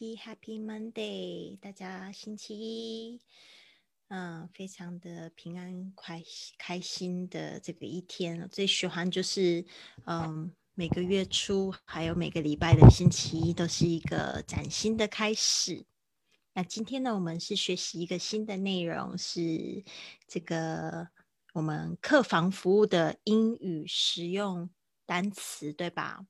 Happy Happy Monday！大家星期一，嗯，非常的平安快开心的这个一天。最喜欢就是，嗯，每个月初还有每个礼拜的星期一都是一个崭新的开始。那今天呢，我们是学习一个新的内容，是这个我们客房服务的英语实用单词，对吧？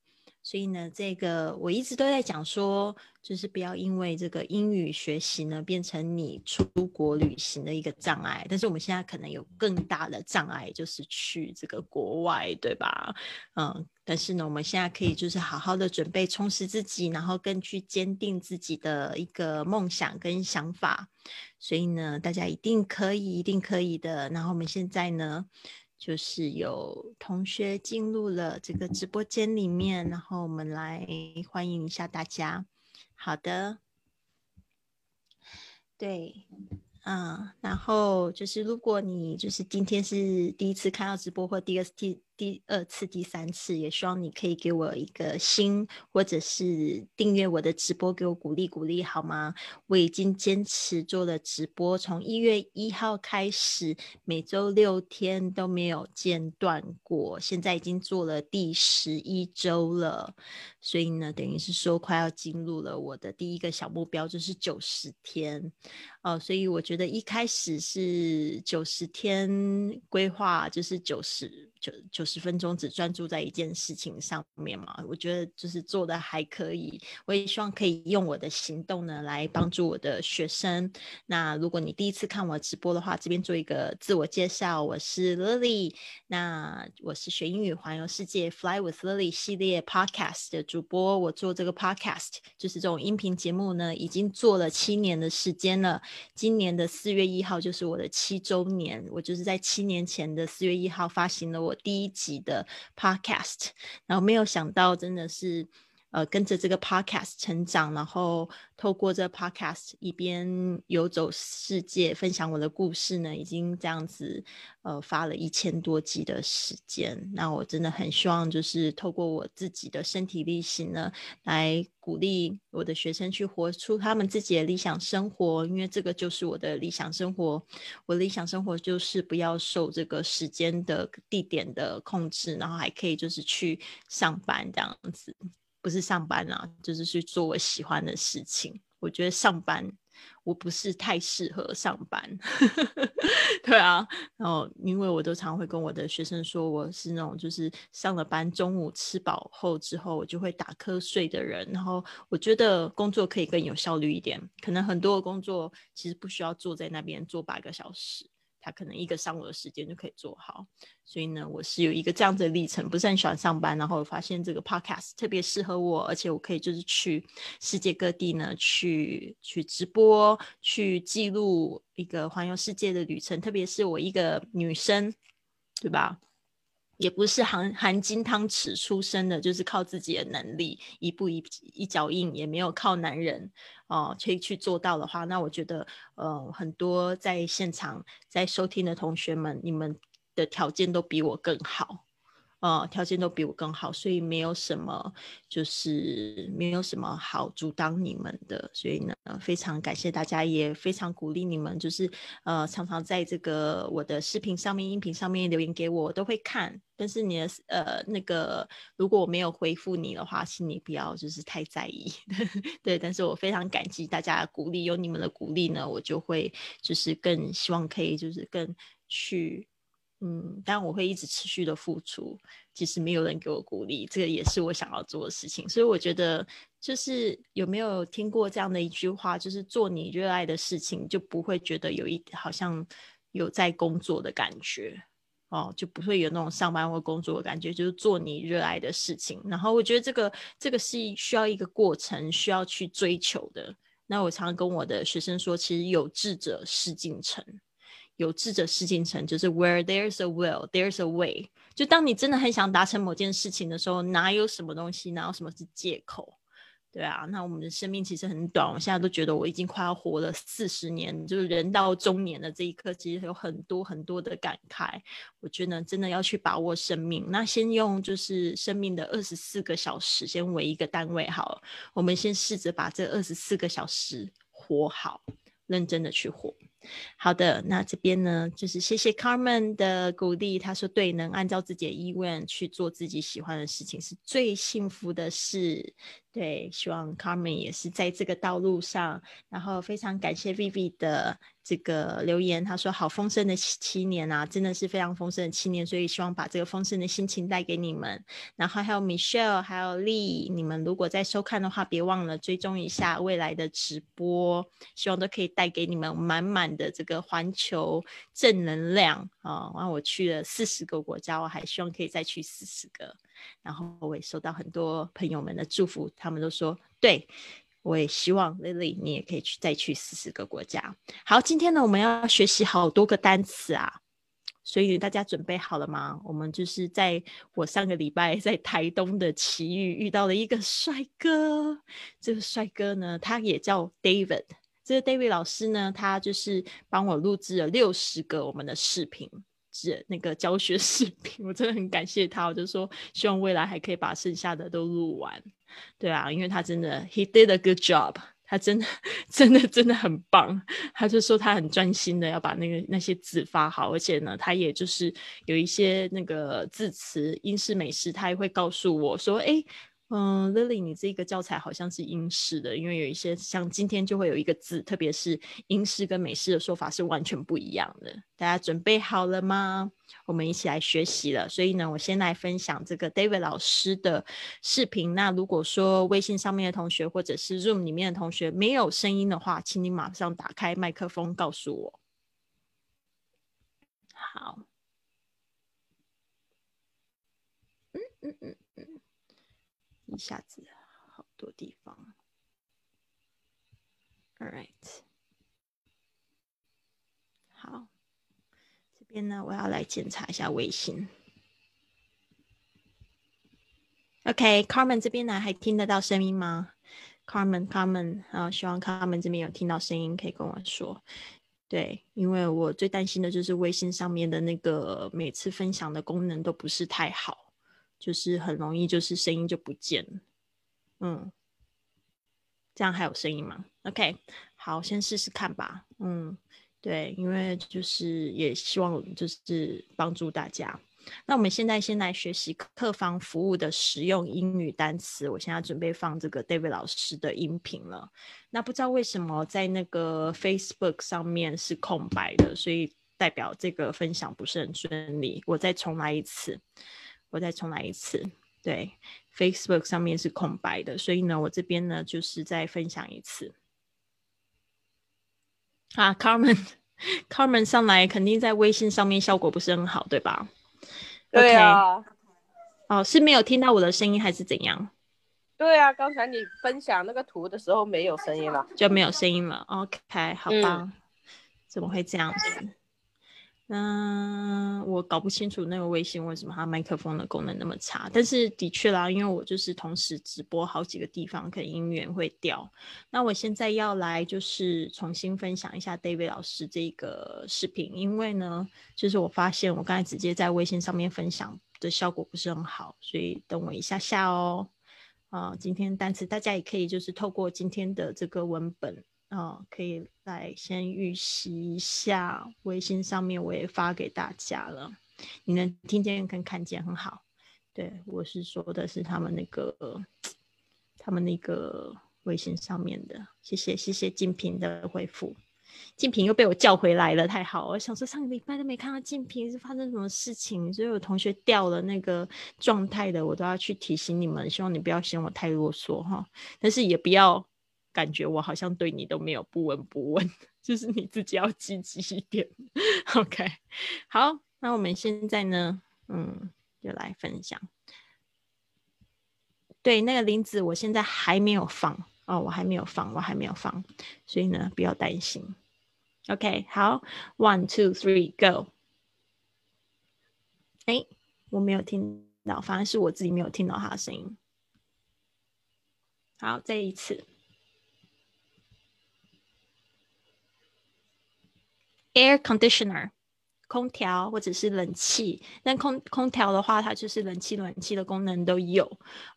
所以呢，这个我一直都在讲说，就是不要因为这个英语学习呢，变成你出国旅行的一个障碍。但是我们现在可能有更大的障碍，就是去这个国外，对吧？嗯，但是呢，我们现在可以就是好好的准备，充实自己，然后更去坚定自己的一个梦想跟想法。所以呢，大家一定可以，一定可以的。然后我们现在呢。就是有同学进入了这个直播间里面，然后我们来欢迎一下大家。好的，对。嗯，然后就是如果你就是今天是第一次看到直播或第二次听第二次第三次，也希望你可以给我一个心，或者是订阅我的直播，给我鼓励鼓励好吗？我已经坚持做了直播，从一月一号开始，每周六天都没有间断过，现在已经做了第十一周了，所以呢，等于是说快要进入了我的第一个小目标，就是九十天。哦，所以我觉得一开始是九十天规划，就是九十九九十分钟只专注在一件事情上面嘛。我觉得就是做的还可以，我也希望可以用我的行动呢来帮助我的学生。那如果你第一次看我直播的话，这边做一个自我介绍，我是 Lily，那我是学英语环游世界 Fly with Lily 系列 Podcast 的主播。我做这个 Podcast 就是这种音频节目呢，已经做了七年的时间了。今年的四月一号就是我的七周年，我就是在七年前的四月一号发行了我我第一集的 podcast，然后没有想到真的是。呃，跟着这个 podcast 成长，然后透过这 podcast 一边游走世界，分享我的故事呢，已经这样子呃发了一千多集的时间。那我真的很希望，就是透过我自己的身体力行呢，来鼓励我的学生去活出他们自己的理想生活，因为这个就是我的理想生活。我的理想生活就是不要受这个时间的地点的控制，然后还可以就是去上班这样子。不是上班啊，就是去做我喜欢的事情。我觉得上班我不是太适合上班，对啊。然后因为我都常会跟我的学生说，我是那种就是上了班中午吃饱后之后，我就会打瞌睡的人。然后我觉得工作可以更有效率一点，可能很多工作其实不需要坐在那边坐八个小时。他可能一个上午的时间就可以做好，所以呢，我是有一个这样子的历程，不是很喜欢上班，然后发现这个 podcast 特别适合我，而且我可以就是去世界各地呢，去去直播，去记录一个环游世界的旅程，特别是我一个女生，对吧？也不是含含金汤匙出生的，就是靠自己的能力，一步一一脚印，也没有靠男人哦，可以去做到的话，那我觉得，呃，很多在现场在收听的同学们，你们的条件都比我更好。呃，条件都比我更好，所以没有什么，就是没有什么好阻挡你们的。所以呢，非常感谢大家，也非常鼓励你们，就是呃，常常在这个我的视频上面、音频上面留言给我，我都会看。但是你的呃那个，如果我没有回复你的话，请你不要就是太在意。对，但是我非常感激大家的鼓励，有你们的鼓励呢，我就会就是更希望可以就是更去。嗯，但我会一直持续的付出，即使没有人给我鼓励，这个也是我想要做的事情。所以我觉得，就是有没有听过这样的一句话，就是做你热爱的事情，就不会觉得有一好像有在工作的感觉哦，就不会有那种上班或工作的感觉，就是做你热爱的事情。然后我觉得这个这个是需要一个过程，需要去追求的。那我常常跟我的学生说，其实有志者事竟成。有志者事竟成，就是 Where there's a will, there's a way。就当你真的很想达成某件事情的时候，哪有什么东西，哪有什么是借口？对啊，那我们的生命其实很短，我现在都觉得我已经快要活了四十年，就是人到中年的这一刻，其实有很多很多的感慨。我觉得真的要去把握生命，那先用就是生命的二十四个小时先为一个单位好了，我们先试着把这二十四个小时活好，认真的去活。好的，那这边呢，就是谢谢 Carmen 的鼓励。他说：“对，能按照自己的意愿去做自己喜欢的事情，是最幸福的事。”对，希望 Carmen 也是在这个道路上。然后非常感谢 Vivi 的这个留言，他说：“好丰盛的七年啊，真的是非常丰盛的七年。”所以希望把这个丰盛的心情带给你们。然后还有 Michelle，还有 Lee，你们如果在收看的话，别忘了追踪一下未来的直播，希望都可以带给你们满满的这个环球正能量啊！然后我去了四十个国家，我还希望可以再去四十个。然后我也收到很多朋友们的祝福，他们都说对，我也希望 Lily 你也可以去再去四十个国家。好，今天呢我们要学习好多个单词啊，所以大家准备好了吗？我们就是在我上个礼拜在台东的奇遇遇到了一个帅哥，这个帅哥呢他也叫 David，这个 David 老师呢他就是帮我录制了六十个我们的视频。是那个教学视频，我真的很感谢他。我就说，希望未来还可以把剩下的都录完。对啊，因为他真的，he did a good job，他真的，真的，真的很棒。他就说他很专心的要把那个那些字发好，而且呢，他也就是有一些那个字词英式美式，他也会告诉我说，哎。嗯，Lily，你这个教材好像是英式的，因为有一些像今天就会有一个字，特别是英式跟美式的说法是完全不一样的。大家准备好了吗？我们一起来学习了。所以呢，我先来分享这个 David 老师的视频。那如果说微信上面的同学或者是 Zoom 里面的同学没有声音的话，请你马上打开麦克风告诉我。好。嗯嗯嗯。一下子好多地方，All right，好，这边呢，我要来检查一下微信。OK，Carmen 这边呢，还听得到声音吗？Carmen，Carmen，啊，希望 Carmen 这边有听到声音，可以跟我说。对，因为我最担心的就是微信上面的那个每次分享的功能都不是太好。就是很容易，就是声音就不见了。嗯，这样还有声音吗？OK，好，先试试看吧。嗯，对，因为就是也希望就是帮助大家。那我们现在先来学习客房服务的实用英语单词。我现在准备放这个 David 老师的音频了。那不知道为什么在那个 Facebook 上面是空白的，所以代表这个分享不是很顺利。我再重来一次。我再重来一次，对，Facebook 上面是空白的，所以呢，我这边呢就是再分享一次。啊，Carmen，Carmen 上来肯定在微信上面效果不是很好，对吧？对啊。哦，是没有听到我的声音还是怎样？对啊，刚才你分享那个图的时候没有声音了，就没有声音了。OK，好吧，怎么会这样子？嗯，我搞不清楚那个微信为什么它麦克风的功能那么差。但是的确啦，因为我就是同时直播好几个地方，可能音源会掉。那我现在要来就是重新分享一下 David 老师这个视频，因为呢，就是我发现我刚才直接在微信上面分享的效果不是很好，所以等我一下下哦。啊，今天单词大家也可以就是透过今天的这个文本。哦，可以来先预习一下，微信上面我也发给大家了，你能听见跟看见很好。对我是说的是他们那个，他们那个微信上面的，谢谢谢谢静平的回复，静平又被我叫回来了，太好！我想说上个礼拜都没看到静平，是发生什么事情？所以有同学掉了那个状态的，我都要去提醒你们，希望你不要嫌我太啰嗦哈，但是也不要。感觉我好像对你都没有不闻不问，就是你自己要积极一点。OK，好，那我们现在呢，嗯，就来分享。对，那个林子，我现在还没有放哦，我还没有放，我还没有放，所以呢，不要担心。OK，好，One two three go。哎，我没有听到，反而是我自己没有听到他的声音。好，这一次，air conditioner。空调或者是冷气，但空空调的话，它就是冷气、暖气的功能都有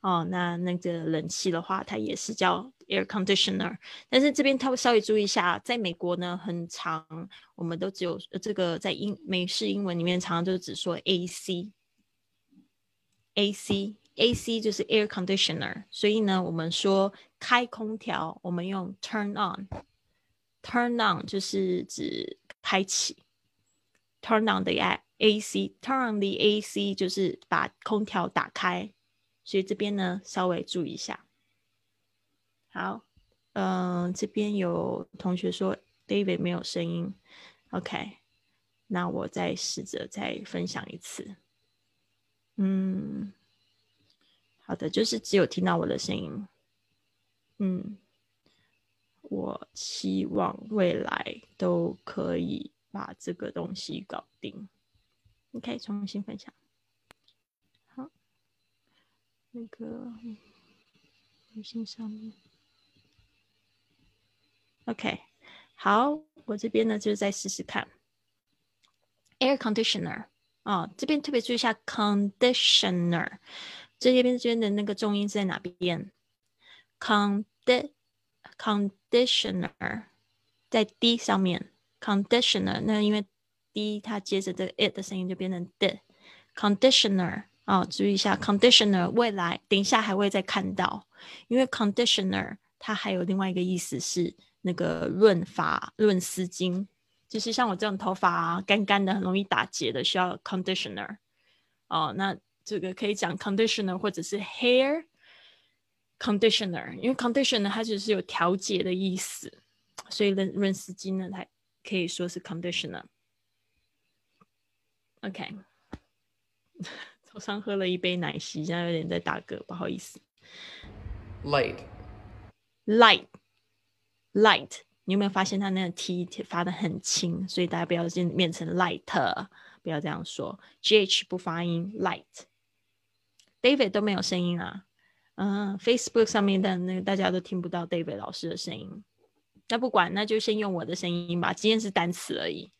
哦。那那个冷气的话，它也是叫 air conditioner。但是这边它会稍微注意一下，在美国呢，很长，我们都只有这个在英美式英文里面，常常就只说 AC，AC，AC 就是 air conditioner。所以呢，我们说开空调，我们用 turn on Turn on 就是指开启。Turn on the AC，Turn on the AC 就是把空调打开，所以这边呢稍微注意一下。好，嗯，这边有同学说 David 没有声音，OK，那我再试着再分享一次。嗯，好的，就是只有听到我的声音。嗯，我希望未来都可以。把这个东西搞定，OK，重新分享。好，那个微信上面，OK，好，我这边呢就再试试看。Air conditioner 啊，这边特别注意一下，conditioner 这边这边的那个重音是在哪边？condi Conditioner 在 D 上面。conditioner，那因为 d 它接着这个 it 的声音就变成 d，Conditioner 啊，注意一下 conditioner，未来等一下还会再看到，因为 conditioner 它还有另外一个意思是那个润发润丝巾，就是像我这种头发干干的很容易打结的需要 conditioner 哦，那这个可以讲 conditioner 或者是 hair conditioner，因为 conditioner 它只是有调节的意思，所以润润丝巾呢它。可以说是 conditioner。OK，早上喝了一杯奶昔，现在有点在打嗝，不好意思。Light，light，light，你有没有发现它那个 t 发的很轻？所以大家不要先变成 light，不要这样说。gh 不发音，light。David 都没有声音啊，嗯，Facebook 上面的那个大家都听不到 David 老师的声音。那不管，那就先用我的声音吧。今天是单词而已。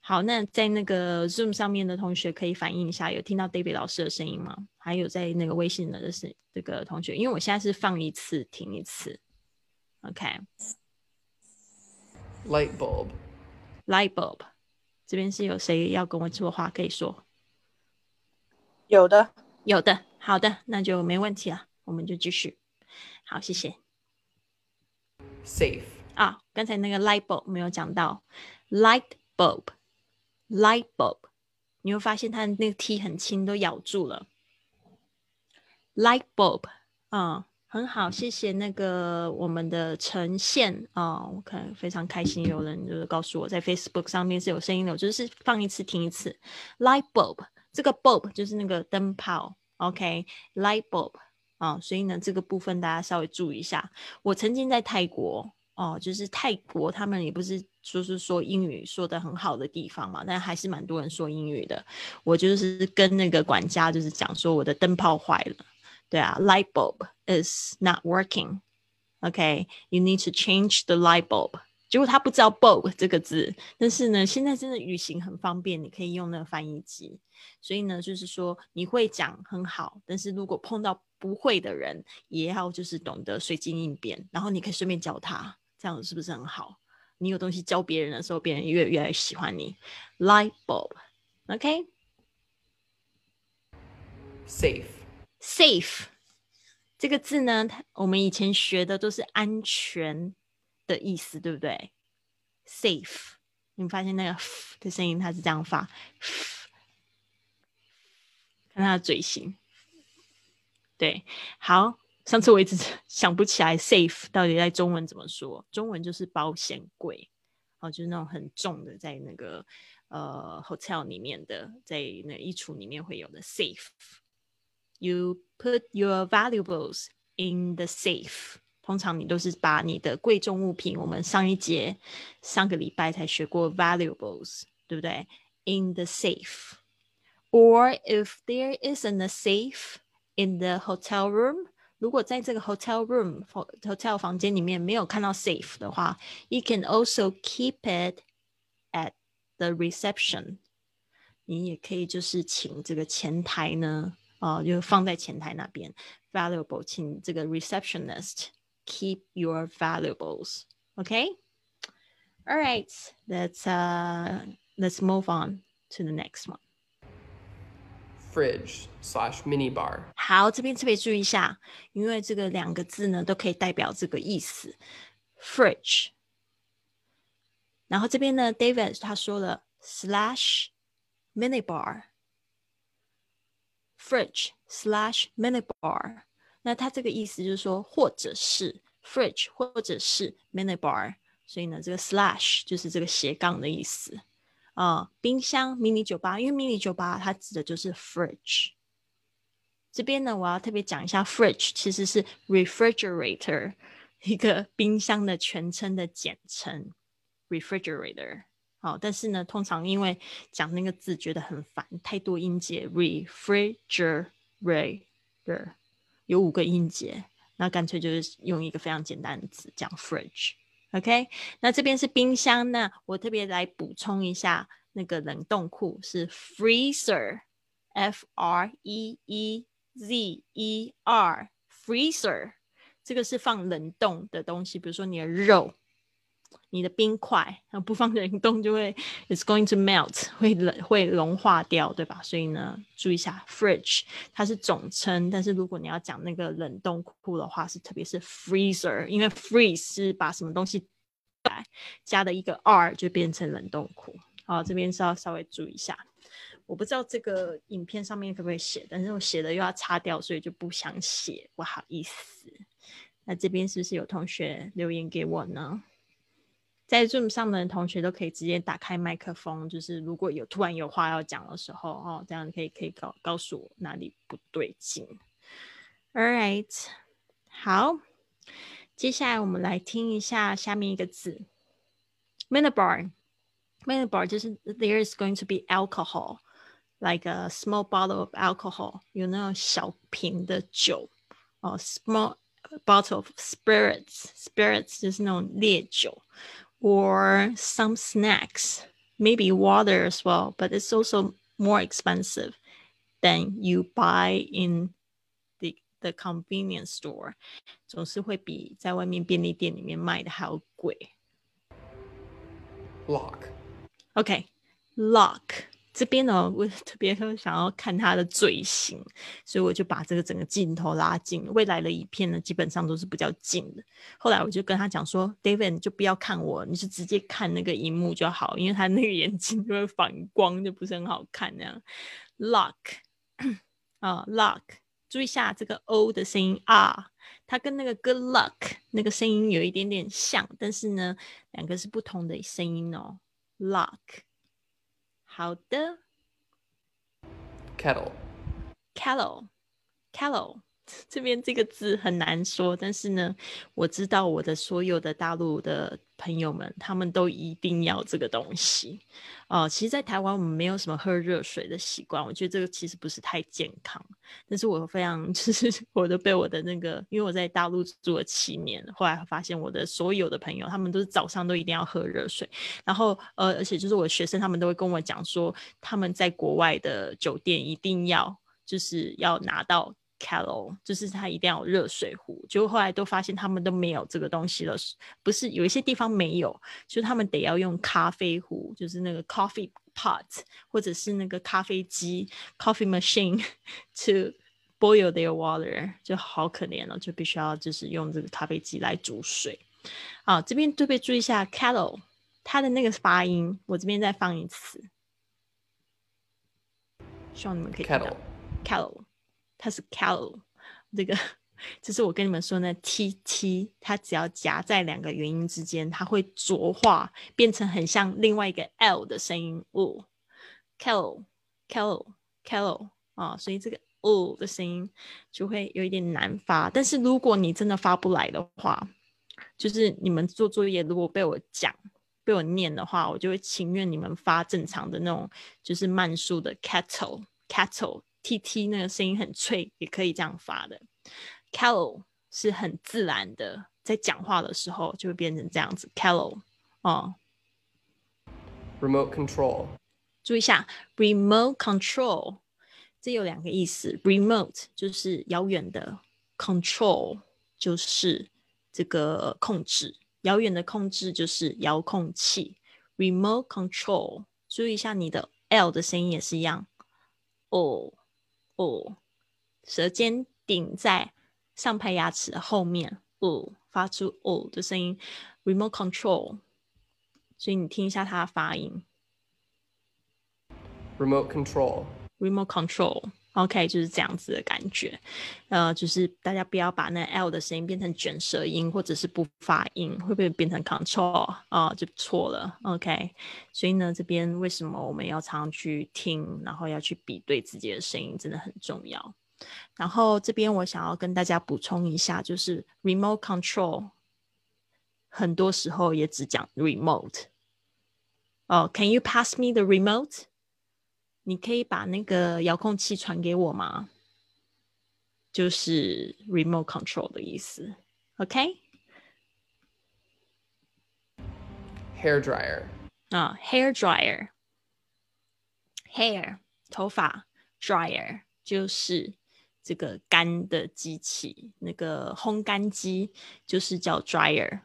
好，那在那个 Zoom 上面的同学可以反映一下，有听到 David 老师的声音吗？还有在那个微信的是这个同学，因为我现在是放一次停一次。OK。Light bulb。Light bulb。这边是有谁要跟我说话可以说？有的，有的。好的，那就没问题了，我们就继续。好，谢谢。Safe。啊，刚才那个 light bulb 没有讲到，light bulb，light bulb，你会发现它的那个 t 很轻，都咬住了。light bulb，啊，很好，谢谢那个我们的呈现啊，我看非常开心，有人就是告诉我在 Facebook 上面是有声音的，我就是放一次听一次。light bulb，这个 bulb 就是那个灯泡，OK，light bulb，啊，所以呢这个部分大家稍微注意一下。我曾经在泰国。哦，就是泰国，他们也不是说是说英语说的很好的地方嘛，但还是蛮多人说英语的。我就是跟那个管家就是讲说我的灯泡坏了，对啊，light bulb is not working，OK，you need to change the light bulb。结果他不知道 bulb 这个字，但是呢，现在真的语行很方便，你可以用那个翻译机，所以呢，就是说你会讲很好，但是如果碰到不会的人，也要就是懂得随机应变，然后你可以顺便教他。这样子是不是很好？你有东西教别人的时候，别人越越来越喜欢你。Light bulb，OK？Safe，safe 这个字呢，我们以前学的都是安全的意思，对不对？Safe，你们发现那个的声音，它是这样发，看他的嘴型，对，好。上次我一直 想不起来 safe 到底在中文怎么说？中文就是保险柜，哦，就是那种很重的，在那个呃 hotel 里面的，在那衣橱里面会有的 safe。You put your valuables in the safe。通常你都是把你的贵重物品，我们上一节上个礼拜才学过 valuables，对不对？In the safe。Or if there isn't a safe in the hotel room。 如果在这个 hotel room hotel 房间里面没有看到 safe 的话，you can also keep it at the reception。你也可以就是请这个前台呢，啊、就放在前台那边 valuable，请这个 receptionist keep your valuables。OK。All right, let's uh let's move on to the next one. Fridge slash mini bar. 好，这边特别注意一下，因为这个两个字呢都可以代表这个意思，fridge。然后这边呢，David 他说了 slash mini bar，fridge slash mini bar。 那它这个意思就是说，或者是 fridge，或者是 mini bar。所以呢，这个 slash 就是这个斜杠的意思啊、冰箱、迷你酒吧，因为迷你酒吧它指的就是 fridge。这边呢，我要特别讲一下，fridge 其实是 refrigerator 一个冰箱的全称的简称，refrigerator。好，但是呢，通常因为讲那个字觉得很烦，太多音节，refrigerator 有五个音节，那干脆就是用一个非常简单的词讲 fridge。OK，那这边是冰箱，那我特别来补充一下，那个冷冻库是 freezer，F R E E Z E R，freezer，这个是放冷冻的东西，比如说你的肉、你的冰块，然后不放冷冻就会 it's going to melt，会冷会融化掉，对吧？所以呢，注意一下 fridge，它是总称，但是如果你要讲那个冷冻库的话，是特别是 freezer，因为 freeze 是把什么东西来加的一个 r 就变成冷冻库。好，这边是要稍微注意一下。我不知道这个影片上面可不可以写，但是我写的又要擦掉，所以就不想写，不好意思。那这边是不是有同学留言给我呢？在 Zoom 上的同学都可以直接打开麦克风，就是如果有突然有话要讲的时候，哦，这样可以可以告告诉我哪里不对劲。All right，好，接下来我们来听一下下面一个字，minibar。minibar 就是 there is going to be alcohol。like a small bottle of alcohol，有那种小瓶的酒哦，small bottle of spirits，spirits 就是那种烈酒 ，or some snacks, maybe water as well, but it's also more expensive than you buy in the the convenience store，总是会比在外面便利店里面卖的还要贵。 Lock. OK，lock、 这边呢，我特别想要看他的嘴型，所以我就把这个整个镜头拉近。未来的影片呢，基本上都是比较近的。后来我就跟他讲说，David，你就不要看我，你就直接看那个荧幕就好，因为他那个眼睛就会反光，就不是很好看那样。Lock 啊、lock，注意一下这个 o 的声音啊，它跟那个 good luck 那个声音有一点点像，但是呢，两个是不同的声音哦。Lock，好的。Kettle. Kettle. callow，这边这个字很难说，但是呢，我知道我的所有的大陆的朋友们，他们都一定要这个东西。哦、其实，在台湾我们没有什么喝热水的习惯，我觉得这个其实不是太健康。但是我非常 就是我都被我的那个，因为我在大陆住了七年，后来发现我的所有的朋友，他们都是早上都一定要喝热水。然后呃，而且就是我的学生，他们都会跟我讲说，他们在国外的酒店一定要就是要拿到 Callo，就是他一定要有热水壶。结果后来都发现他们都没有这个东西了，不是有一些地方没有，就是他们得要用咖啡壶，就是那个 coffee pot，或者是那个咖啡机 coffee machine to boil their water，就好可怜了，就必须要就是用这个咖啡机来煮水。啊，这边特别注意一下 Cattle，。它的那个发音，我这边再放一次，希望你们可以看到 Kettle. 它是 cal 这个就是我跟你们说呢，T T，它只要夹在两个元音之间，它会浊化，变成很像另外一个 L 的声音哦 cal cal cal 啊，所以这个哦的声音就会有一点难发。但是如果你真的发不来的话，就是你们做作业如果被我讲。被我念的话，我就会情愿你们发正常的那种，就是慢速的 cattle cattle t t 那个声音很脆，也可以这样发的 callow 是很自然的，在讲话的时候就会变成这样子 callow 哦。remote control, 注意一下，remote control 这有两个意思，remote 就是遥远的，control 就是这个控制，遥远的控制就是遥控器，remote control。注意一下你的 L 的声音也是一样，哦哦，舌尖顶在上排牙齿的后面，哦，发出哦的声音，remote control。所以你听一下它的发音。remote control, remote control。OK，就是这样子的感觉，呃，就是大家不要把那 L 的声音变成卷舌音，或者是不发音，会不会变成 control 啊、就错了。OK，所以呢，这边为什么我们要常去听，然后要去比对自己的声音，真的很重要。然后这边我想要跟大家补充一下，就是 remote control，很多时候也只讲 remote。哦、c a n you pass me the remote？你可以把那个遥控器传给我吗？就是 remote control 的意思。OK，hair dryer, 啊，hair dryer，hair 头发，dryer 就是这个干的机器，那个烘干机就是叫 dryer。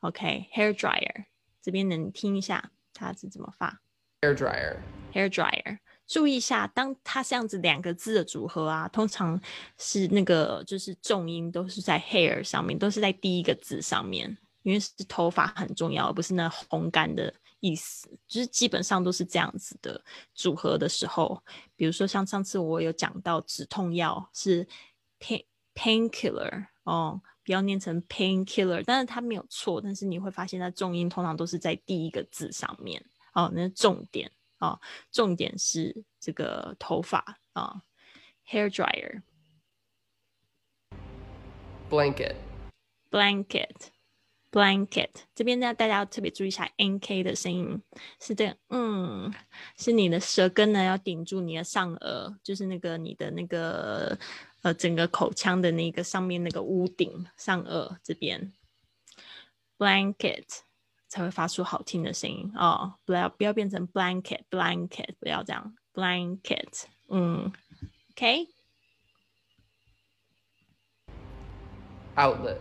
OK，hair dryer 这边能听一下它是怎么发？hair dryer, hair dryer。注意一下，当它这样子两个字的组合啊，通常是那个就是重音都是在 hair 上面，都是在第一个字上面，因为是头发很重要，而不是那烘干的意思。就是基本上都是这样子的组合的时候，比如说像上次我有讲到止痛药是 pain painkiller 哦，不要念成 painkiller，但是它没有错，但是你会发现它重音通常都是在第一个字上面哦，那是重点。啊、重点是这个头发啊、hair dryer、blanket, blanket、blanket 这边呢，大家要特别注意一下 n k 的声音，是这个，嗯，是你的舌根呢要顶住你的上颚，就是那个你的那个呃整个口腔的那个上面那个屋顶上颚这边，blanket。才会发出好听的声音哦，不要不要变成 blanket blanket，不要这样 blanket，嗯，OK outlet,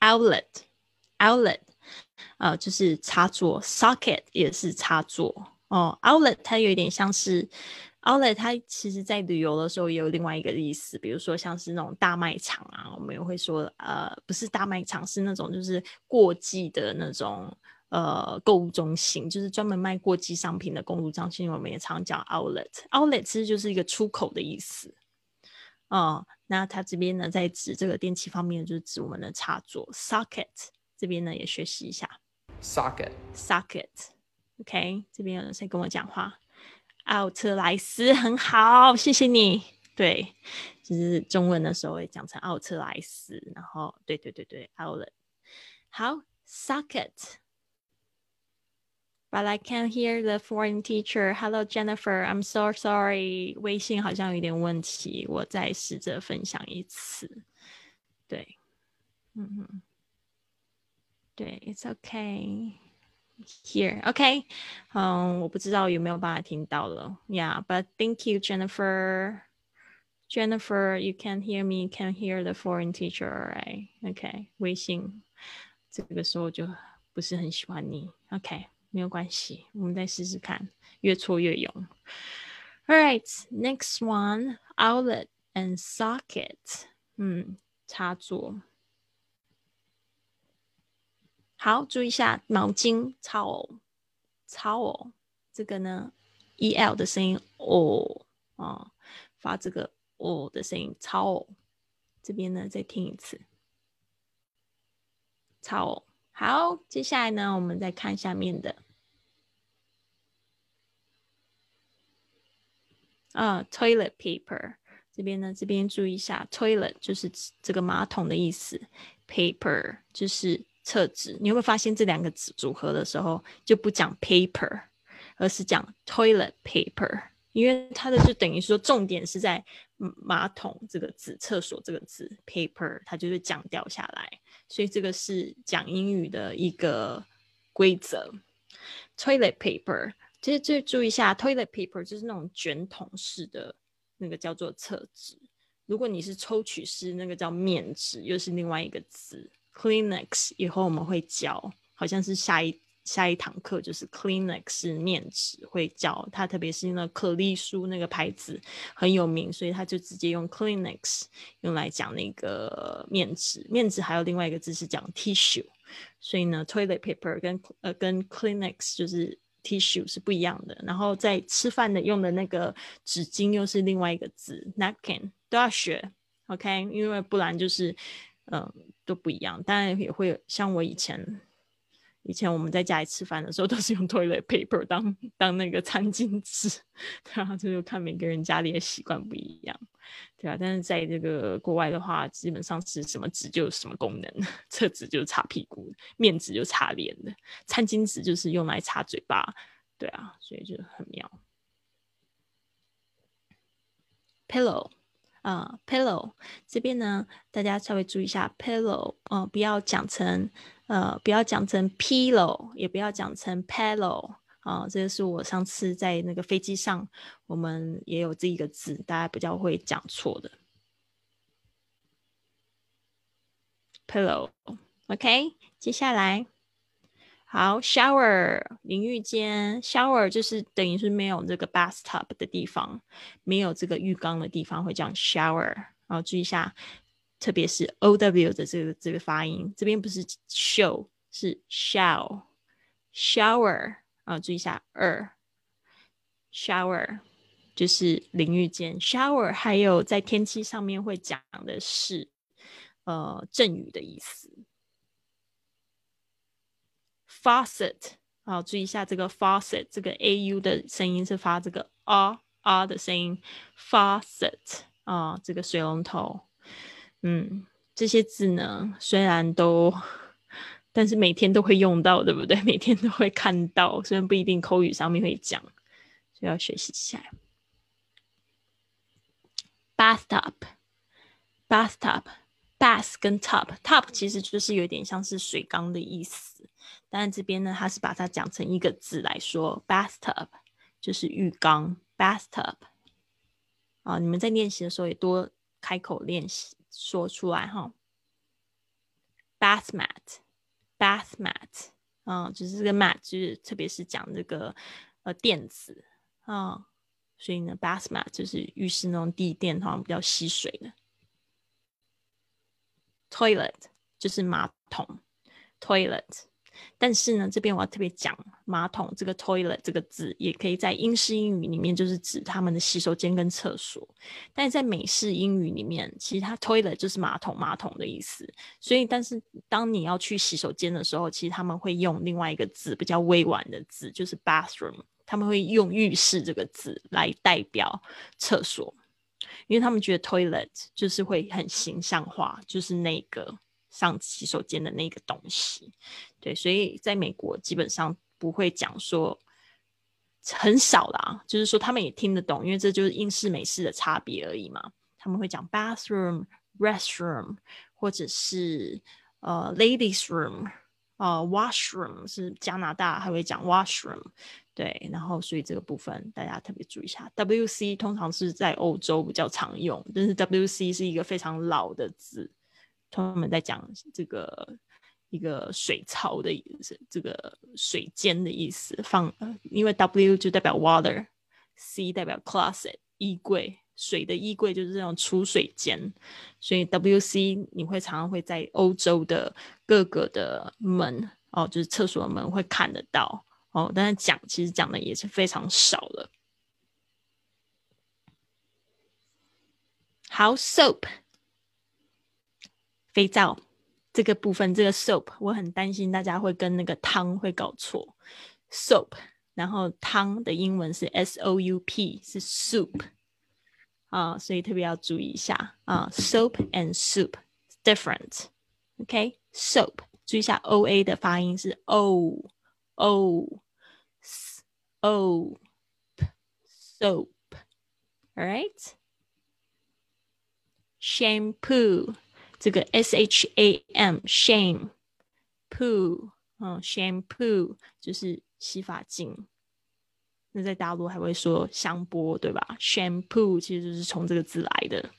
outlet outlet，呃，就是插座，socket 也是插座哦，outlet 它有一点像是 outlet，它其实在旅游的时候也有另外一个意思，比如说像是那种大卖场啊，我们也会说呃，不是大卖场，是那种就是过季的那种。呃，购物中心就是专门卖过季商品的购物中心，我们也常讲 outlet。outlet 其实就是一个出口的意思。哦，那它这边呢，在指这个电器方面，就是指我们的插座 socket。这边呢也学习一下 socket, socket。OK，这边有人在跟我讲话，奥特莱斯很好，谢谢你。对，就是中文的时候会讲成奥特莱斯，然后对对对对，out。好，socket。But I can't hear the foreign teacher. Hello, Jennifer. I'm so sorry. 微信好像有点问题，我再试着分享一次。对，嗯嗯，对，It's okay. Here, OK. 嗯，我不知道有没有办法听到了。Yeah, but thank you, Jennifer. Jennifer, you can hear me, can hear the foreign teacher, alright? OK. 微信这个时候就不是很喜欢你。OK. 没有关系，我们再试试看，越挫越勇。All right, next one, outlet and socket。嗯，插座。 好，注意一下毛巾 towel towel 这个呢，e l 的声音哦啊，发这个哦的声音 towel。这边呢，再听一次 towel。好，接下来呢，我们再看下面的。啊、，toilet paper 这边呢，这边注意一下，toilet 就是这个马桶的意思，paper 就是厕纸。你有没有发现这两个组组合的时候就不讲 paper，而是讲 toilet paper，因为它的就等于说重点是在马桶这个字、厕所这个字，paper 它就是讲掉下来，所以这个是讲英语的一个规则。toilet paper，其实就注意一下，toilet paper 就是那种卷筒式的那个叫做厕纸。如果你是抽取式，那个叫面纸，又是另外一个字。Kleenex 以后我们会教，好像是下一下一堂课就是 Kleenex 是面纸会教它，特别是那可丽舒那个牌子很有名，所以他就直接用 Clinex 用来讲那个面纸。面纸还有另外一个字是讲 tissue，所以呢，toilet paper 跟呃跟 Clinex 就是 tissue 是不一样的。然后在吃饭的用的那个纸巾又是另外一个字 napkin，都要学，OK？因为不然就是嗯都不一样。当然也会像我以前。以前我们在家里吃饭的时候，都是用 toilet paper 当当那个餐巾纸，对啊，这就看每个人家里的习惯不一样，对啊。但是在这个国外的话，基本上是什么纸就有什么功能，厕纸就是擦屁股，面纸就擦脸的，餐巾纸就是用来擦嘴巴，对啊，所以就很妙。pillow 啊，pillow。这边呢，大家稍微注意一下，pillow 哦，不要讲成。呃，不要讲成 pillow，也不要讲成 pillow 啊，这个是我上次在那个飞机上，我们也有这一个字，大家比较会讲错的。pillow，OK，接下来好 shower 淋浴间，shower 就是等于是没有这个 bathtub 的地方，没有这个浴缸的地方会讲 shower，然后注意一下。特别是 o w 的这个这个发音，这边不是 show 是 shower，shower 啊，注意一下 r shower 就是淋浴间 shower，还有在天气上面会讲的是呃阵雨的意思。Faucet 啊，注意一下这个 faucet 这个 a u 的声音是发这个 r r 的声音，faucet 啊，这个水龙头。嗯，这些字呢，虽然都，但是每天都会用到，对不对？每天都会看到，虽然不一定口语上面会讲，所以要学习起来。Bathtub，bathtub，bath 跟 tub，tub 其实就是有点像是水缸的意思，但是这边呢，它是把它讲成一个字来说，bathtub 就是浴缸，bathtub。啊，你们在练习的时候也多开口练习。说出来哈，bath mat，bath mat，嗯，就是这个 mat，就是特别是讲这个呃垫子啊，所以呢，bath mat 就是浴室那种地垫，好像比较吸水的。toilet 就是马桶，toilet。但是呢，这边我要特别讲马桶这个 toilet 这个字，也可以在英式英语里面就是指他们的洗手间跟厕所。但是在美式英语里面，其实它 toilet 就是马桶马桶的意思。所以，但是当你要去洗手间的时候，其实他们会用另外一个字，比较委婉的字，就是 bathroom。他们会用浴室这个字来代表厕所，因为他们觉得 toilet 就是会很形象化，就是那个。上洗手间的那个东西，对，所以在美国基本上不会讲说很少啦，就是说他们也听得懂，因为这就是英式美式的差别而已嘛。他们会讲 bathroom、restroom，或者是呃 ladies room，呃 washroom 是加拿大还会讲 washroom，对，然后所以这个部分大家特别注意一下。WC 通常是在欧洲比较常用，但是 WC 是一个非常老的字。他们在讲这个一个水槽的意思，这个水间的意思。放呃，因为 W 就代表 water，C 代表 closet 衣柜，水的衣柜就是这种储水间，所以 WC 你会常常会在欧洲的各个的门哦，就是厕所的门会看得到哦。但是讲其实讲的也是非常少了。好，soap。肥皂这个部分，这个 soap，我很担心大家会跟那个汤会搞错。soap，然后汤的英文是 s o u p，是 soup 啊，所以特别要注意一下啊。soap and soup different。OK，soap，注意一下 o a 的发音是 o o s o p，soap。All right。 shampoo 这个 s h a m shame poo 嗯 shampoo 就是洗发精。那在大陆还会说香波，对吧？shampoo 其实就是从这个字来的，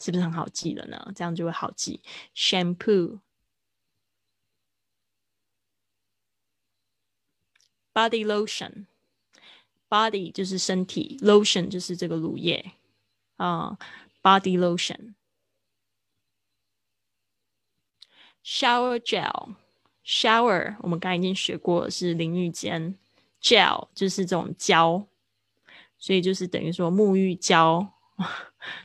是不是很好记了呢？这样就会好记。shampoo body lotion body 就是身体，lotion 就是这个乳液啊、body lotion shower gel shower 我们刚才已经学过是淋浴间，gel 就是这种胶，所以就是等于说沐浴胶。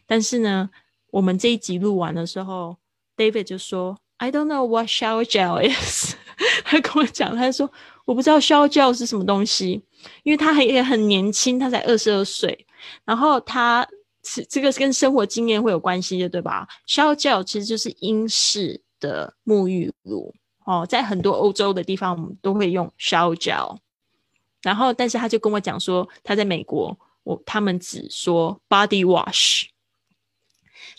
但是呢，我们这一集录完的时候，David 就说：“I don't know what shower gel is。”他跟我讲，他说：“我不知道 shower gel 是什么东西，因为他还也很年轻，他才二十二岁。然后他是这个跟生活经验会有关系的，对吧？shower gel 其实就是英式的沐浴露哦，在很多欧洲的地方，我们都会用 shower gel。然后，但是他就跟我讲说，他在美国，我他们只说 body wash，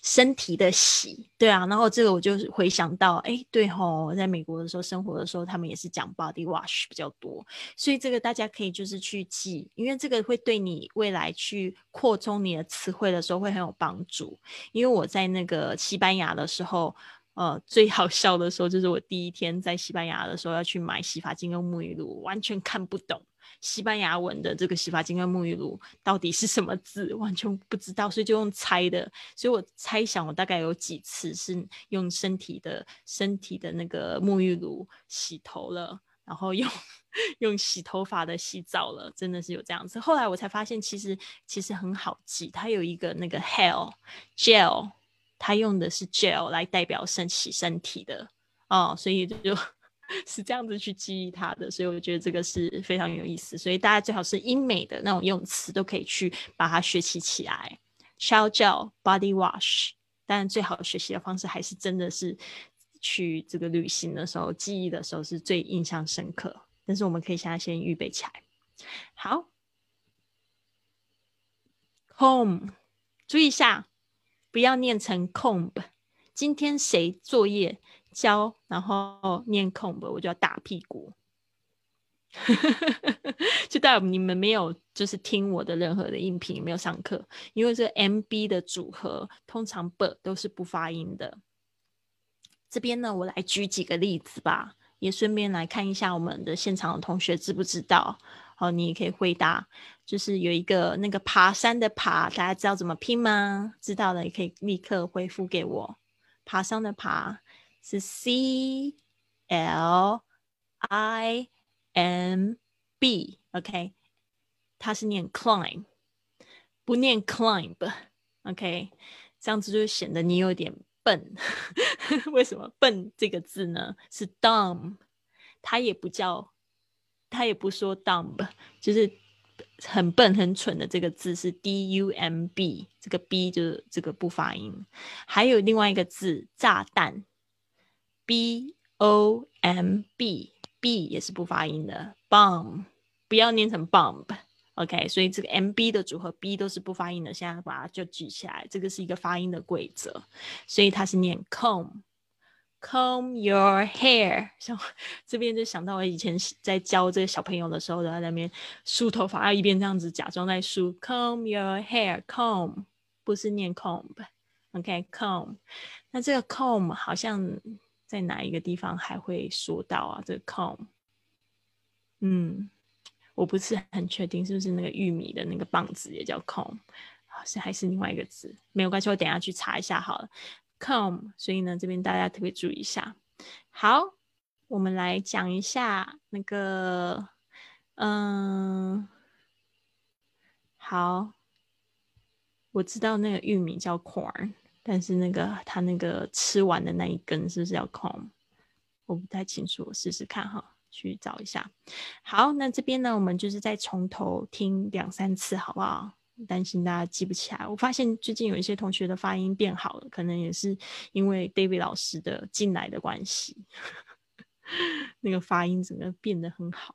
身体的洗，对啊。然后这个我就回想到，哎，对吼，在美国的时候生活的时候，他们也是讲 body wash 比较多，所以这个大家可以就是去记，因为这个会对你未来去扩充你的词汇的时候会很有帮助。因为我在那个西班牙的时候。呃，最好笑的时候就是我第一天在西班牙的时候要去买洗发精跟沐浴露，完全看不懂西班牙文的这个洗发精跟沐浴露到底是什么字，完全不知道，所以就用猜的。所以我猜想我大概有几次是用身体的身体的那个沐浴露洗头了，然后用 用洗头发的洗澡了，真的是有这样子。后来我才发现，其实其实很好记，它有一个那个 hell gel。它用的是 gel 来代表身洗身体的哦，所以就 是这样子去记忆它的，所以我觉得这个是非常有意思。所以大家最好是英美的那种用词都可以去把它学习起来。shower gel、body wash，但最好学习的方式还是真的是去这个旅行的时候记忆的时候是最印象深刻。但是我们可以现在先预备起来。好，comb，注意一下。不要念成 comb。今天谁作业交，然后念 comb，我就要打屁股。就代表你们没有就是听我的任何的音频，没有上课。因为这 MB 的组合通常 b 都是不发音的。这边呢，我来举几个例子吧，也顺便来看一下我们的现场的同学知不知道。好，你也可以回答，就是有一个那个爬山的爬，大家知道怎么拼吗？知道了也可以立刻回复给我。爬山的爬是 C L I M B，OK，它是念 climb，不念 climb，OK，这样子就显得你有点笨。为什么笨这个字呢？是 dumb，它也不叫。他也不说 dumb，就是很笨、很蠢的这个字是 d u m b，这个 b 就是这个不发音。还有另外一个字炸弹，b o m b，b 也是不发音的，bomb 不要念成 bomb，OK？所以这个 m b 的组合 b 都是不发音的，现在把它就举起来，这个是一个发音的规则，所以它是念 comb。Comb your hair，像这边就想到我以前在教这个小朋友的时候，在那边梳头发，要一边这样子假装在梳。Comb your hair，comb 不是念 comb，OK，comb。那这个 comb 好像在哪一个地方还会说到啊？这个 comb，嗯，我不是很确定是不是那个玉米的那个棒子也叫 comb，好像还是另外一个字，没有关系，我等下去查一下好了。Come，所以呢，这边大家特别注意一下。好，我们来讲一下那个，嗯，好，我知道那个玉米叫 corn，但是那个它那个吃完的那一根是不是叫 corn？我不太清楚，我试试看哈，去找一下。好，那这边呢，我们就是再从头听两三次，好不好？担心大家记不起来，我发现最近有一些同学的发音变好了，可能也是因为 David 老师的进来的关系，那个发音整个变得很好。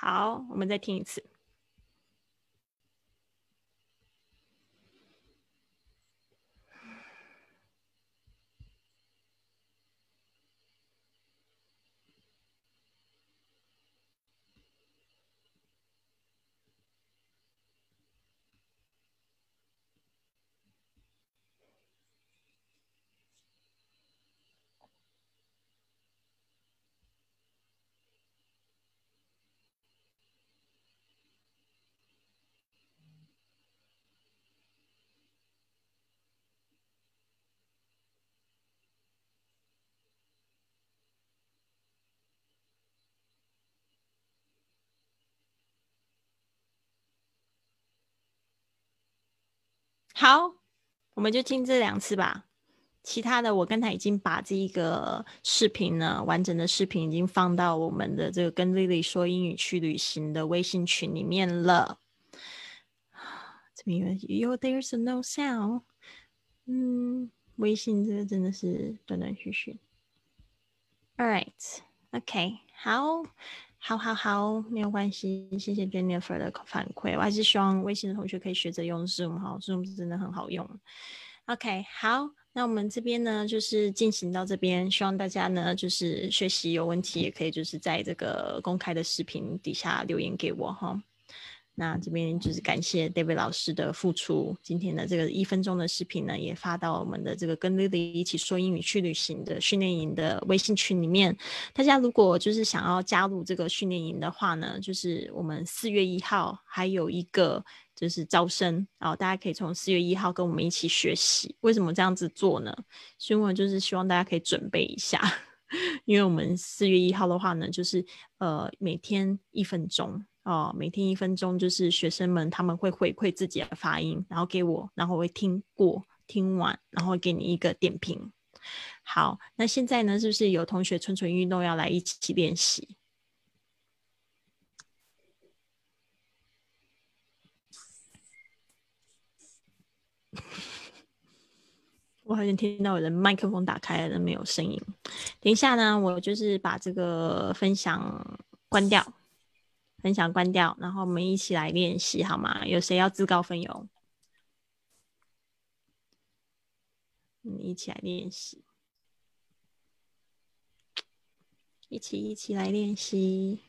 好，我们再听一次。好，我们就听这两次吧。其他的，我刚才已经把这一个视频呢，完整的视频已经放到我们的这个跟丽丽说英语去旅行的微信群里面了。这边有 There's no sound。嗯，微信这个真的是断断续续。All right，OK，好。好好好，没有关系，谢谢 Jennifer 的反馈。我还是希望微信的同学可以学着用 Zoom 哈，Zoom 真的很好用。OK，好，那我们这边呢就是进行到这边，希望大家呢就是学习有问题也可以就是在这个公开的视频底下留言给我哈。那这边就是感谢 David 老师的付出。今天的这个一分钟的视频呢，也发到我们的这个跟 Lily 一起说英语去旅行的训练营的微信群里面。大家如果就是想要加入这个训练营的话呢，就是我们四月一号还有一个就是招生，然后大家可以从四月一号跟我们一起学习。为什么这样子做呢？因为就是希望大家可以准备一下，因为我们四月一号的话呢，就是呃每天一分钟。哦，每天一分钟，就是学生们他们会回馈自己的发音，然后给我，然后我会听过、听完，然后给你一个点评。好，那现在呢，是不是有同学蠢蠢欲动要来一起练习？我好像听到我的麦克风打开了，没有声音。等一下呢，我就是把这个分享关掉。分享关掉，然后我们一起来练习好吗？有谁要自告奋勇？我们一起来练习，一起一起来练习。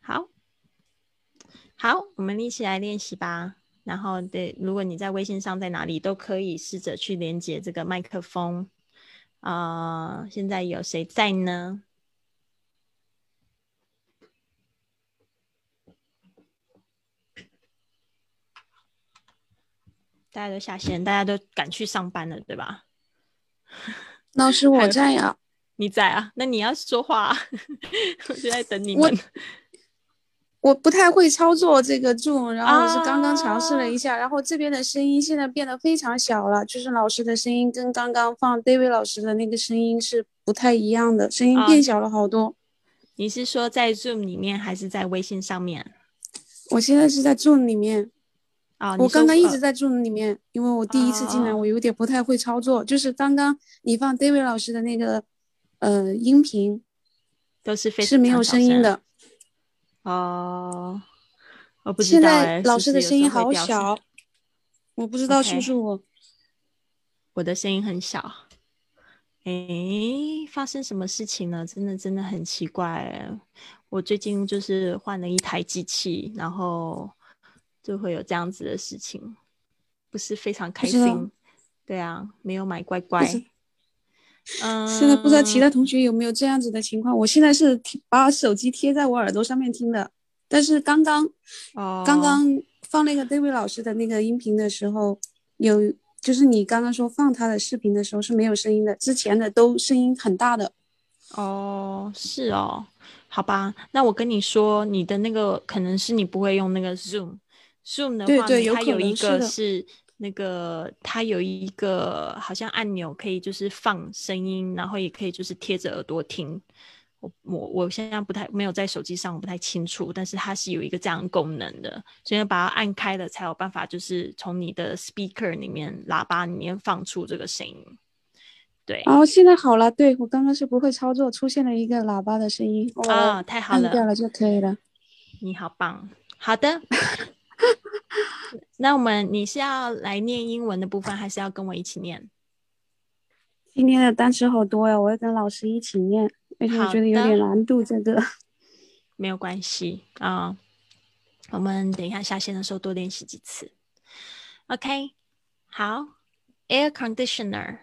好，好，我们一起来练习吧。然后，对，如果你在微信上在哪里都可以试着去连接这个麦克风。啊，现在有谁在呢？大家都下线，大家都赶去上班了，对吧？老师，我在呀。你在啊？那你要说话，我就在等你们。我不太会操作这个 Zoom，然后我是刚刚尝试了一下，然后这边的声音现在变得非常小了，就是老师的声音跟刚刚放 David 老师的那个声音是不太一样的，声音变小了好多。你是说在 Zoom 里面还是在微信上面？我现在是在 Zoom 里面。啊，我刚刚一直在 Zoom 里面，因为我第一次进来，我有点不太会操作。就是刚刚你放 David 老师的那个呃音频，都是非是没有声音的。哦，我不知道现在老师的声音好小，我不知道是不是我，我的声音很小。哎，发生什么事情呢？真的真的很奇怪。我最近就是换了一台机器，然后就会有这样子的事情，不是非常开心。对啊，没有买乖乖。嗯，现在不知道其他同学有没有这样子的情况。我现在是把手机贴在我耳朵上面听的，但是刚刚，哦，刚刚放那个 David 老师的那个音频的时候，有就是你刚刚说放他的视频的时候是没有声音的，之前的都声音很大的。哦，是哦，好吧，那我跟你说，你的那个可能是你不会用那个 Zoom，Zoom 的话，它有一个是。那个它有一个好像按钮，可以就是放声音，然后也可以就是贴着耳朵听。我我我现在不太没有在手机上，我不太清楚，但是它是有一个这样功能的，所以要把它按开了才有办法，就是从你的 speaker 里面喇叭里面放出这个声音。对哦，现在好了，对我刚刚是不会操作，出现了一个喇叭的声音，我啊，太好了，按掉了就可以了。你好棒，好的。那我们你是要来念英文的部分，还是要跟我一起念？今天的单词好多呀，我要跟老师一起念，而且我觉得有点难度。这个。没有关系啊、我们等一下下线的时候多练习几次。OK，好，air conditioner、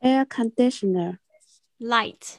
air conditioner、light、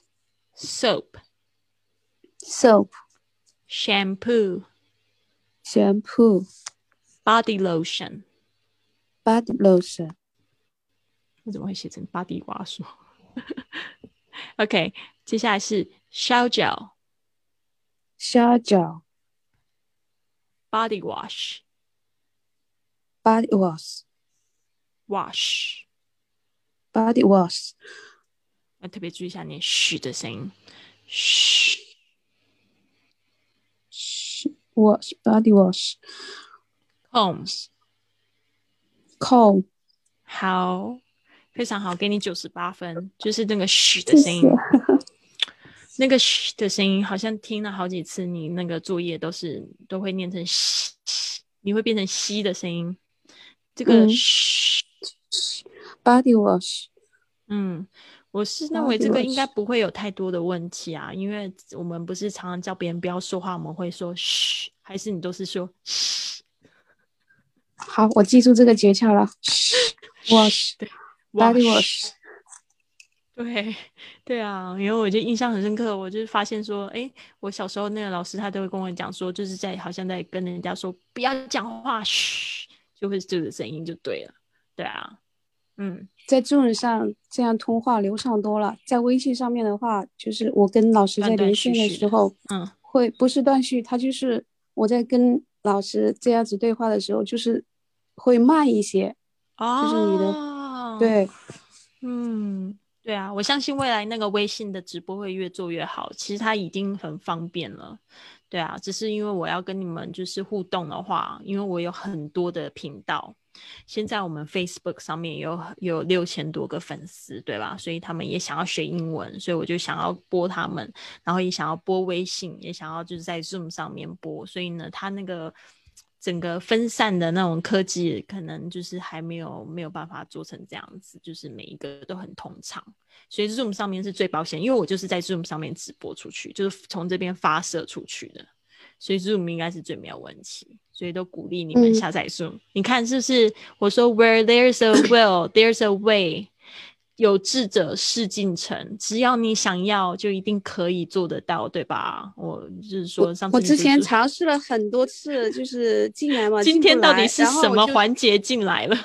soap、soap、shampoo、shampoo、body lotion。body lotion、我怎么会写成 body wash？OK，接下来是 shower gel、shower gel、body wash、body wash、wash。body wash、要特别注意一下你嘘的声音，嘘。wash、body wash、combs comb。好，非常好，给你九十八分，就是那个嘘的谢声音谢。那个嘘的声音，好像听了好几次，你那个作业都是都会念成嘘，你会变成吸的声音。这个嗯嘘，body wash、嗯，我是认啊为这个应该不会有太多的问题啊，因为我们不是常常叫别人不要说话，我们会说嘘，还是你都是说嘘 好，我记住这个诀窍了。wash 对 wash。对对啊，因为我就印象很深刻，我就是发现说，哎，我小时候那个老师他都会跟我讲说，就是在好像在跟人家说不要讲话，嘘，就会这个声音就对了，对啊，嗯，在 Zoom 上这样通话流畅多了，在微信上面的话，就是我跟老师在连线的时候，嗯，会不是断续，他就是我在跟老师这样子对话的时候，就是会慢一些。哦，就是你的对，嗯，对啊，我相信未来那个微信的直播会越做越好。其实它已经很方便了，对啊，只是因为我要跟你们就是互动的话，因为我有很多的频道，现在我们 Facebook 上面有有六千多个粉丝，对吧？所以他们也想要学英文，所以我就想要播他们，然后也想要播微信，也想要就是在 Zoom 上面播，所以呢，他那个。整个分散的那种科技，可能就是还没有没有办法做成这样子，就是每一个都很通畅。所以 Zoom 上面是最保险，因为我就是在 Zoom 上面直播出去，就是从这边发射出去的，所以 Zoom 应该是最没有问题。所以都鼓励你们嗯下载 Zoom，、你看是不是？我说 Where there's a will, there's a way。有志者事竟成，只要你想要，就一定可以做得到，对吧？我就是说，上次我之前尝试了很多次，就是进来嘛，今天到底是什么环节进来了？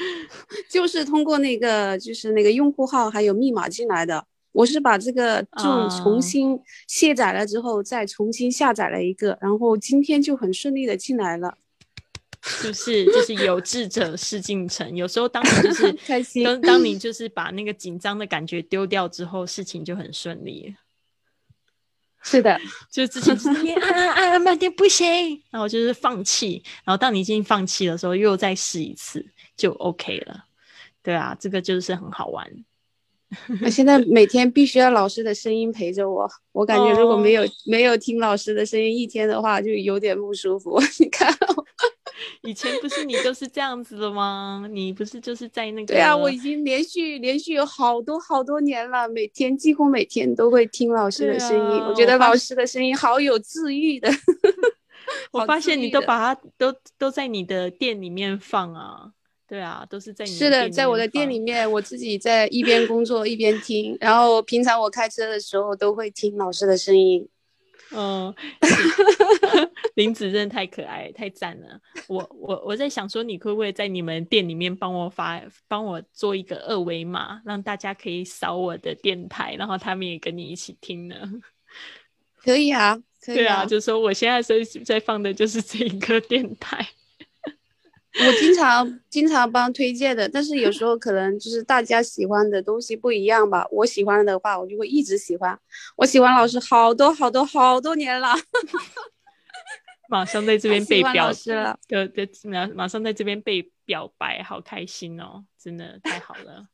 就是通过那个就是那个用户号还有密码进来的。我是把这个啊重新卸载了之后，再重新下载了一个，然后今天就很顺利的进来了，就是就是有志者事竟成。有时候当你就是 开心当当你就是把那个紧张的感觉丢掉之后，事情就很顺利。是的，就之前就是你按按按按半天不行，然后就是放弃，然后当你已经放弃的时候，又再试一次就 OK 了。对啊，这个就是很好玩。我现在每天必须要老师的声音陪着我，我感觉如果没有、没有听老师的声音一天的话，就有点不舒服。你看，以前不是你就是这样子的吗？你不是就是在那个？对啊，我已经连续连续有好多好多年了，每天几乎每天都会听老师的声音。啊我觉得老师的声音好有治愈的。我发现你都把它都都在你的店里面放啊。对啊，都是在你是的，在我的店里面，我自己在一边工作一边听，然后平常我开车的时候都会听老师的声音。嗯，林子真的太可爱，太赞了。我我我在想说，你会不会在你们店里面帮我发，帮我做一个二维码，让大家可以扫我的电台，然后他们也跟你一起听呢？可以啊，可以对啊，就说我现在在在放的就是这一个电台。我经常经常帮推荐的，但是有时候可能就是大家喜欢的东西不一样吧。我喜欢的话，我就会一直喜欢。我喜欢老师好多好多好多年了，马上在这边被表老师了。对对，马马上在这边被表白，好开心哦！真的太好了。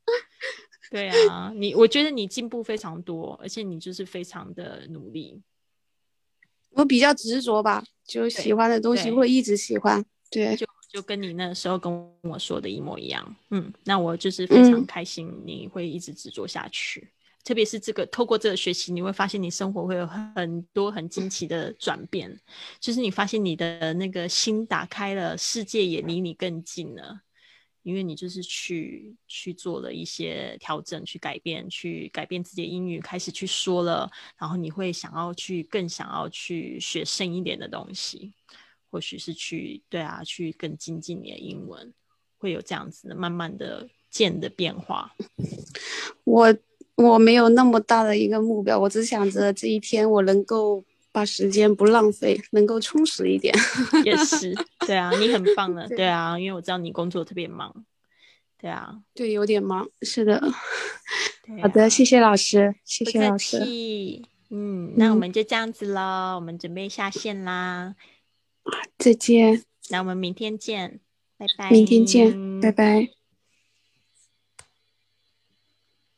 对啊，你我觉得你进步非常多，而且你就是非常的努力。我比较执着吧，就喜欢的东西会一直喜欢。对，就就跟你那时候跟我说的一模一样。嗯，那我就是非常嗯开心，你会一直执着下去。特别是这个，透过这个学习，你会发现你生活会有很多很惊奇的转变。就是你发现你的那个心打开了，世界也离你更近了。因为你就是去去做了一些调整，去改变，去改变自己的英语，开始去说了，然后你会想要去更想要去学深一点的东西，或许是去对啊，去更精进你的英文，会有这样子的慢慢的渐的变化。我我没有那么大的一个目标，我只想着这一天我能够把时间不浪费，能够充实一点。也是，对啊，你很棒的，对对啊，因为我知道你工作特别忙，对啊，对，有点忙。是的，对好的，啊谢谢老师，谢谢老师。嗯，那我嗯们就这样子喽，我们准备下线啦。再见，那我们明天见，拜拜。明天见，拜。拜。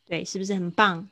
对，是不是很棒？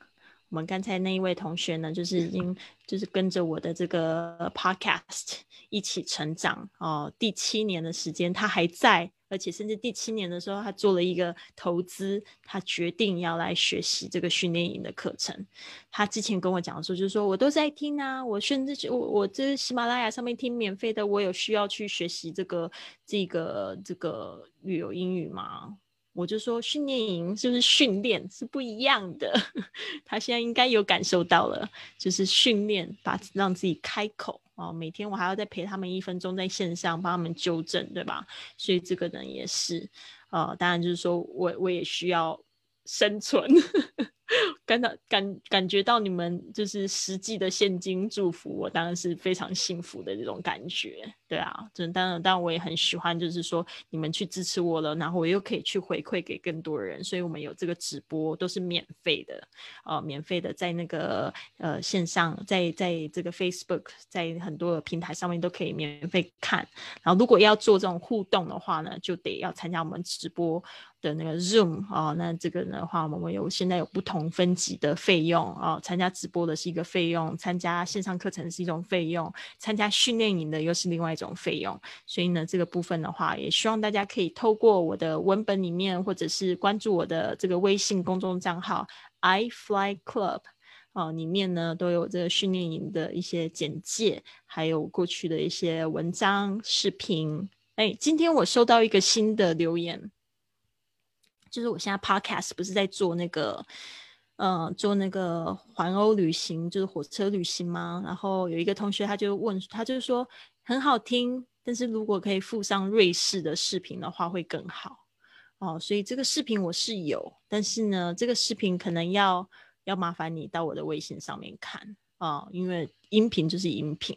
我们刚才那一位同学呢，就是已经就是跟着我的这个 podcast 一起成长哦，第七年的时间他还在，而且甚至第七年的时候，他做了一个投资，他决定要来学习这个训练营的课程。他之前跟我讲说，就是说我都在听啊，我甚至我我这喜马拉雅上面听免费的，我有需要去学习这个这个这个旅游英语吗？我就说训练营就是训练是不一样的，他现在应该有感受到了，就是训练把让自己开口哦，每天我还要再陪他们一分钟在线上帮他们纠正，对吧？所以这个呢也是，呃，当然就是说我我也需要生存，感到感感觉到你们就是实际的现金祝福我，当然是非常幸福的这种感觉，对啊，真当然当然我也很喜欢，就是说你们去支持我了，然后我又可以去回馈给更多人，所以我们有这个直播都是免费的，呃，免费的在那个呃线上，在在这个 Facebook，在很多的平台上面都可以免费看，然后如果要做这种互动的话呢，就得要参加我们直播的那个 Zoom 哦，那这个的话，我们有现在有不同分级的费用哦，参加直播的是一个费用，参加线上课程是一种费用，参加训练营的又是另外一种费用，所以呢，这个部分的话，也希望大家可以透过我的文本里面，或者是关注我的这个微信公众账号 i fly club。哦，里面呢都有这个训练营的一些简介，还有过去的一些文章、视频。哎，今天我收到一个新的留言，就是我现在 podcast 不是在做那个，呃，做那个环欧旅行，就是火车旅行吗？然后有一个同学他就问，他就说很好听，但是如果可以附上瑞士的视频的话会更好。哦，所以这个视频我是有，但是呢，这个视频可能要要麻烦你到我的微信上面看啊、因为音频就是音频，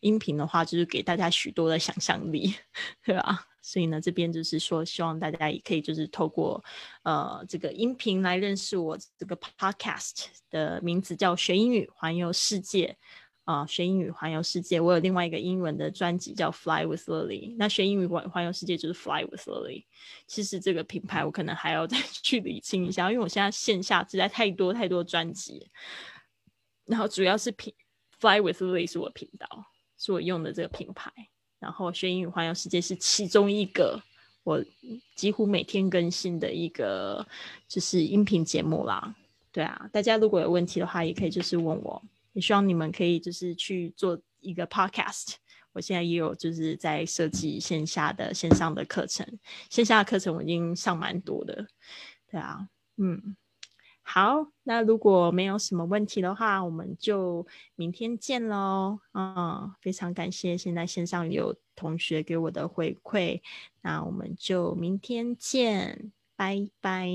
音频的话就是给大家许多的想象力，对吧？所以呢，这边就是说，希望大家也可以就是透过呃这个音频来认识我这个 podcast 的名字叫学英语环游世界啊、学英语环游世界，我有另外一个英文的专辑叫 Fly with Lily。那学英语环环游世界就是 Fly with Lily。其实这个品牌我可能还要再 去理清一下，因为我现在线下实在太多太多专辑，然后主要是品 Fly with Lily 是我频道，是我用的这个品牌。然后学英语环游世界是其中一个我几乎每天更新的一个就是音频节目啦。对啊，大家如果有问题的话，也可以就是问我。也希望你们可以就是去做一个 podcast。我现在也有就是在设计线下的线上的课程，线下的课程我已经上蛮多的。对啊，嗯，好，那如果没有什么问题的话，我们就明天见喽。嗯，非常感谢现在线上有同学给我的回馈，那我们就明天见，拜拜。